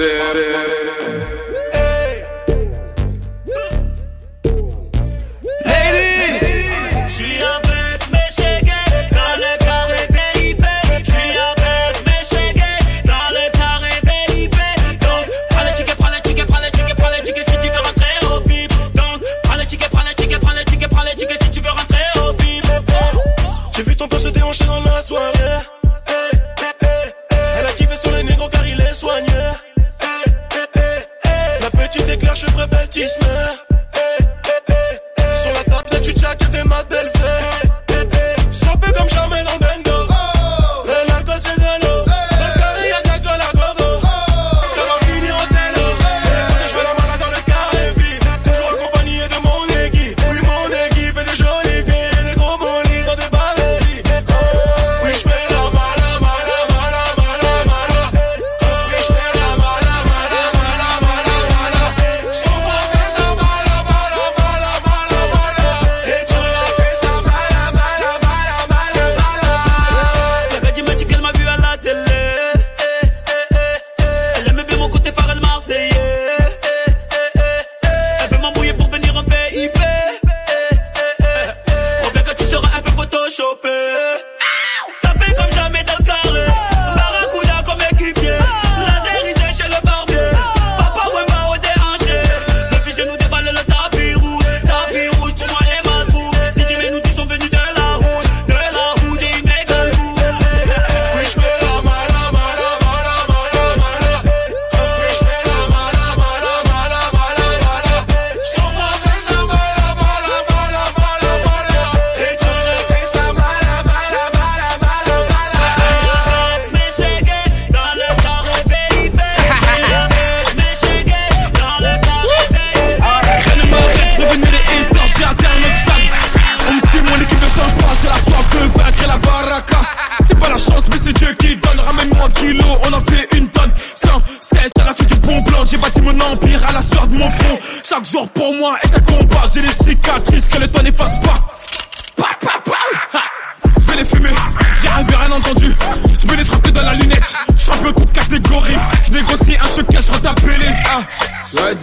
dead. hier je me rebelle Disney Sur la tablette du des eh, eh, eh. Ça fait comme jamais dans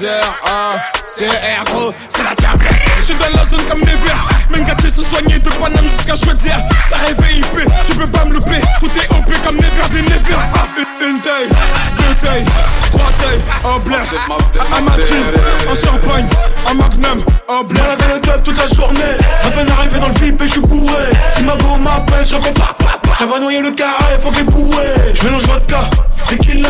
heures. C'est air c'est la diablesse. J'suis dans la zone comme des verres. Mengati se soigner de Paname jusqu'à Chaudière. T'as rêvé IP, tu peux pas me louper. Tout est OP comme les verres des nevers. Ah, une, taille, deux tailles, trois tailles, un blé. Un matin, un champagne, un magnum, oh, un blé. dans le club toute la journée. À peine arrivé dans le VIP et j'suis bourré. Si ma go m'appelle, j'réponds pas, pas, pas. Ça va noyer le carré, faut qu'il bourré. J'mélange vodka, tequila.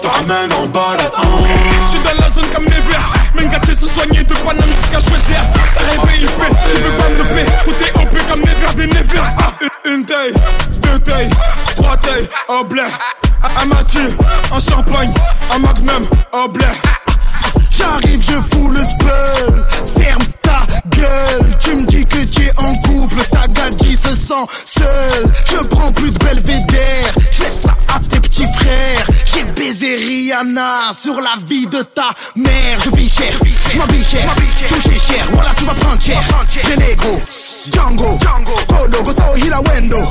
te ramène en balade. Je suis dans la zone comme les verts. Gâtés se soigner de Paname jusqu'à Chouettière T'as IP, tu veux pas me louper Tout est OP comme les verts des nevers. Ah, Une taille, deux tailles, trois tailles, au blé. Un Mathieu, un champagne, un magnum, au blé. J'arrive, je fous le spell. Ferme Tu me dis que tu es en couple Ta gadji se sent seule. Je prends plus de belvédère Je laisse ça à tes petits frères. J'ai baisé Rihanna Sur la vie de ta mère. Je vis cher, je m'habille cher Tu me cher, voilà tu vas prendre cher. Les négros, Django Kodo, Gustavo Hirawendo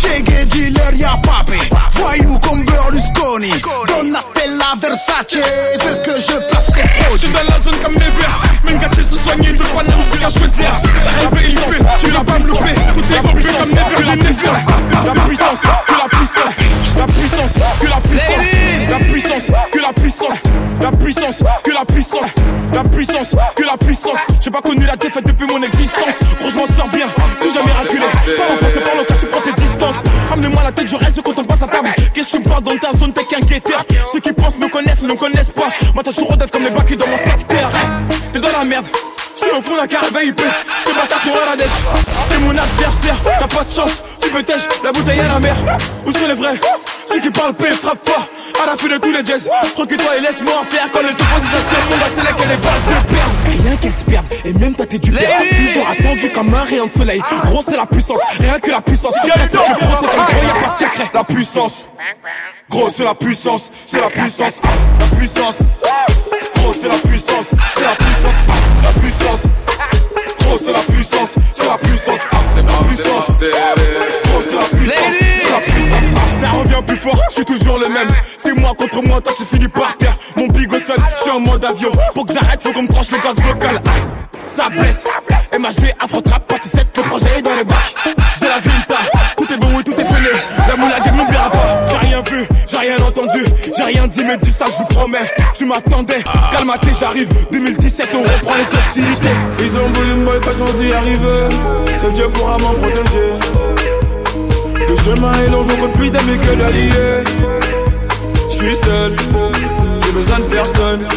Chegue, dealer, y'a papé Voyou comme Berlusconi. Donatella, Versace. Veux que je place ses Je suis dans la zone comme les verts Même gâtés se soigner de Paname jusqu'à choisir T'as IP, tu l'as pas me louper Tout est OP comme nevers La puissance, que la puissance La puissance, que la puissance La puissance, que la puissance La puissance, que la puissance La puissance, que la puissance J'ai pas connu la défaite depuis mon existence. Gros je m'en sors bien, j'ai jamais raculé. Pas en français, pas local, Ramenez-moi la tête, je reste quand on passe à table Qu'est-ce que tu me parles dans ta zone, t'es qu'un guetteur. Ceux qui pensent me connaissent, ne me connaissent pas. Moi t'as toujours d'être comme les bacs dans mon secteur. T'es dans la merde. Je suis au fond d'un carré IP Ce bâtard sur la dèche T'es mon adversaire. T'as pas de chance. Tu veux tèche La bouteille à la mer. Où sont les vrais? Ceux qui parlent paix frappe fort. À la fin de tous les jazz Recule-toi et laisse-moi en faire. Quand les oppositions mon gars c'est là que les balles se perdent. Rien qu'elles se perdent. Et même toi t'es du père. Toujours attendu comme un rayon de soleil. Gros c'est la puissance. Rien que la puissance. Reste protège gros y'a pas de secret. La puissance. Gros c'est la puissance. C'est la puissance. La puissance. Gros c'est la puissance. C'est la puissance. La puissance Gros c'est la puissance C'est la puissance C'est La puissance ma, c'est. Gros, c'est la puissance, c'est la puissance. Ça revient plus fort, je suis toujours le même. C'est moi contre moi, toi tu finis par terre. Mon big au sol, je suis en mode avion. Pour que j'arrête, faut qu'on me tranche le gaz vocal. Ah, Ça blesse. MHD, Afro Trap, partie mais du ça, je vous promets. Tu m'attendais, calme-toi, j'arrive. 2017, on reprend les hostilités. Ils ont voulu me boycotter sans y arriver. Seul Dieu pourra m'en protéger. Le chemin est long, je compte plus d'amis que d'alliés. Je suis seul, j'ai besoin de personne.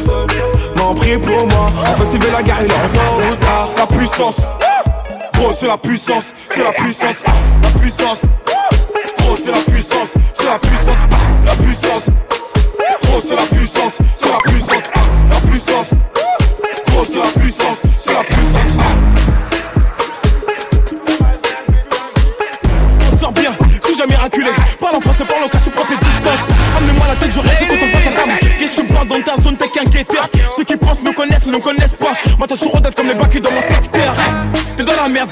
M'en prie pour moi, enfin s'il veut la guerre, il est en. La puissance, gros c'est la puissance, c'est la puissance, la puissance, gros c'est la puissance, c'est la puissance, la puissance, gros c'est la puissance, c'est la puissance, ah, la puissance, gros c'est la puissance, c'est la puissance. Sort bien, si jamais raculé, parle en français, parle en cache, prends tes distances. Ramenez-moi la tête, je reste quand on passe à table. Qu'est-ce que tu parles dans ta zone, t'es qu'un guetteur. Ceux qui pensent me connaissent, ne connaissent pas. Moi, je suis comme les bacs dans mon secteur. T'es dans la merde.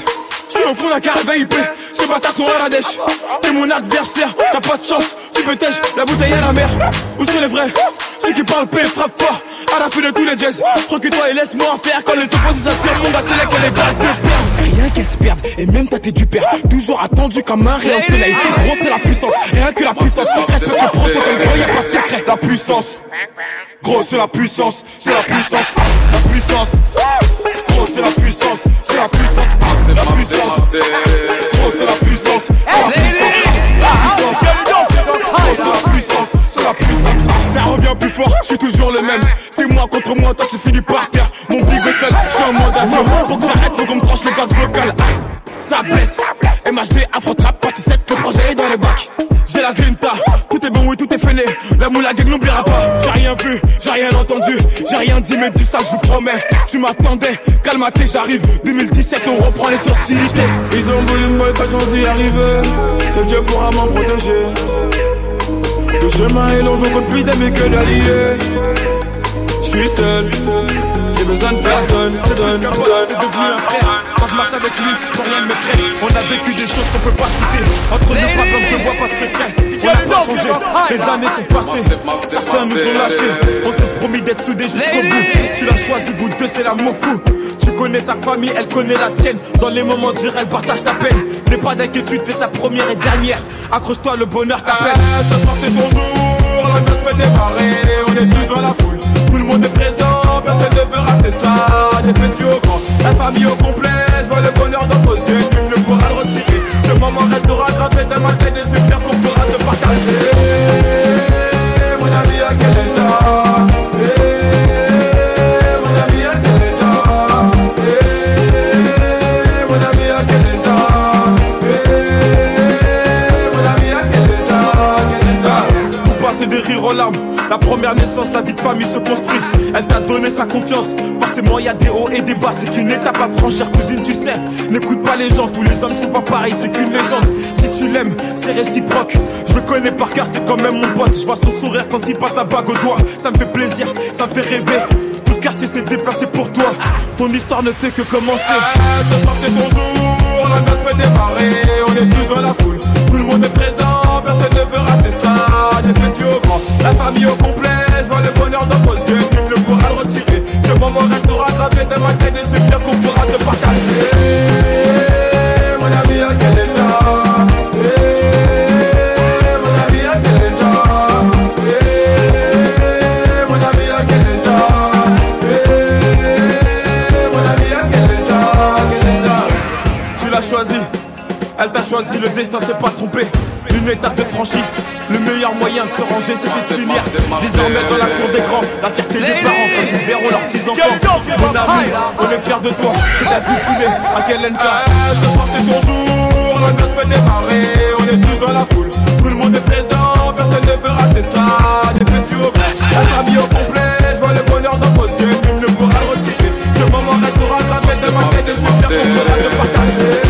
Au fond d'un carré VIP, ce bâtard sont à la dèche. T'es mon adversaire, t'as pas de chance. Tu peux tèche, la bouteille à la mer. Où sont les vrais Ceux qui parlent paix frappe fort. À la fin de tous les jazz Recule-toi et laisse-moi en faire. Quand les oppositions tirent mon gars c'est là que les balles Rien qu'elles se perdent. Et même toi t'es du père. Toujours attendu comme un rayon de soleil. Gros c'est la puissance, rien que la puissance. Respecte le protocole, gros y'a pas de secret. La puissance. Gros c'est la puissance, c'est la puissance. La puissance Gros c'est la puissance, c'est la puissance C'est La puissance. Gros c'est la puissance, c'est la puissance La puissance. c'est la puissance, c'est la puissance. Ça revient plus fort, je suis toujours le même. C'est moi contre moi, toi tu finis par terre. Mon big sol, je suis en mode avion. Pour que j'arrête, faut qu'on me tranche le gaz vocal. Ah, Ça blesse MHD, Afro Trap, partie 7, le projet est dans les La moula gang n'oubliera pas. J'ai rien vu, j'ai rien entendu, j'ai rien dit, mais du ça, je vous promets. Tu m'attendais, calme-toi, j'arrive. 2017, on reprend les sociétés. Ils ont voulu me boycotter sans y arriver. Seul Dieu pourra m'en protéger. Le chemin est long, je compte plus d'amis que d'alliés. Je suis seul, j'ai besoin de personne, personne, personne. devenu un frère. Quand je marche avec lui, pour rien ne me. On a vécu des choses qu'on peut pas citer. Entre nous, pas comme te vois pas de secret. On a pas changé, les années sont passées. Certains nous ont lâchés. On s'est promis d'être soudés jusqu'au bout. Tu l'as choisi, vous deux, c'est l'amour fou. Tu connais sa famille, elle connaît la tienne. Dans les moments durs, elle partage ta peine. N'aie pas d'inquiétude, t'es sa première et dernière. Accroche-toi, le bonheur t'appelle. Ce soir c'est ton jour, la noce démarrer. On est tous dans la foule, Personne ne veut rater ça. Des petits au grand, la famille au complet. Je vois le bonheur dans vos yeux, nul ne pourra le retirer. Ce moment restera gravé dans ma tête et confiance. Forcément, y a des hauts et des bas. C'est qu'une étape à franchir, cousine, tu sais. N'écoute pas les gens, tous les hommes sont pas pareils. C'est qu'une légende. Si tu l'aimes, c'est réciproque. Je le connais par cœur, c'est quand même mon pote. Je vois son sourire quand il passe la bague au doigt. Ça me fait plaisir, ça me fait rêver. Tout le quartier s'est déplacé pour toi. Ton histoire ne fait que commencer. Ah, ce soir c'est ton jour, la noce peut démarrer. On est tous dans la foule, tout le monde est présent, personne ne veut rater ça. Des petits au grand, la famille au complet. Je vois le bonheur dans vos yeux, ma Tu l'as choisi, elle t'a choisi, le destin s'est pas trompé. Une étape de franchie, meilleur moyen de se ranger c'était de c'est s'unir. Désormais dans la cour des grands, la fierté des parents quand ils verront leurs petits enfants. Mon ami, on est fiers de toi, c'est fumée, à quel NK Ah, ce soir c'est ton jour, la noce peut démarrer. On est tous dans la foule, tout le monde est présent, personne connais ça, des petits au Être habillé au complet, je vois le bonheur dans vos yeux, nul ne pourra le retirer. Ce moment restera gravé de ma tête, de super qu'on pourra se partager.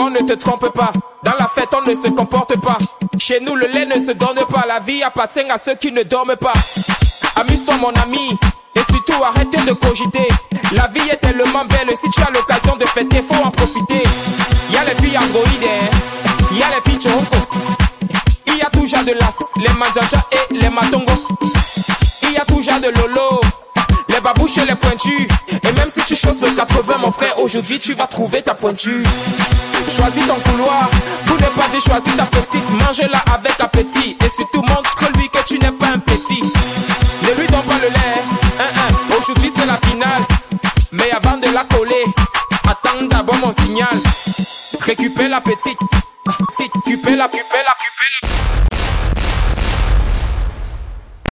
Qu'on ne te trompe pas, dans la fête on ne se comporte pas. Chez nous le lait ne se donne pas, la vie appartient à ceux qui ne dorment pas. Amuse-toi mon ami, et surtout arrête de cogiter. La vie est tellement belle, si tu as l'occasion de fêter, faut en profiter. Y a les filles androïdes, hein. y a les filles choco. Il y a toujours de l'as, les manjaja et les matongo. Il y a toujours de lolo, les babouches et les pointus. Et même si tu choses de 80, mon frère, aujourd'hui tu vas trouver ta pointure. Choisis ton couloir, pour ne pas dire choisis ta petite. Mange-la avec appétit. Et surtout montre-lui que tu n'es pas un petit. Ne lui donne pas le lait, aujourd'hui c'est la finale. Mais avant de la coller, attends d'abord mon signal. Récupère la petite, petite, récupère la, récupère la, récupère la.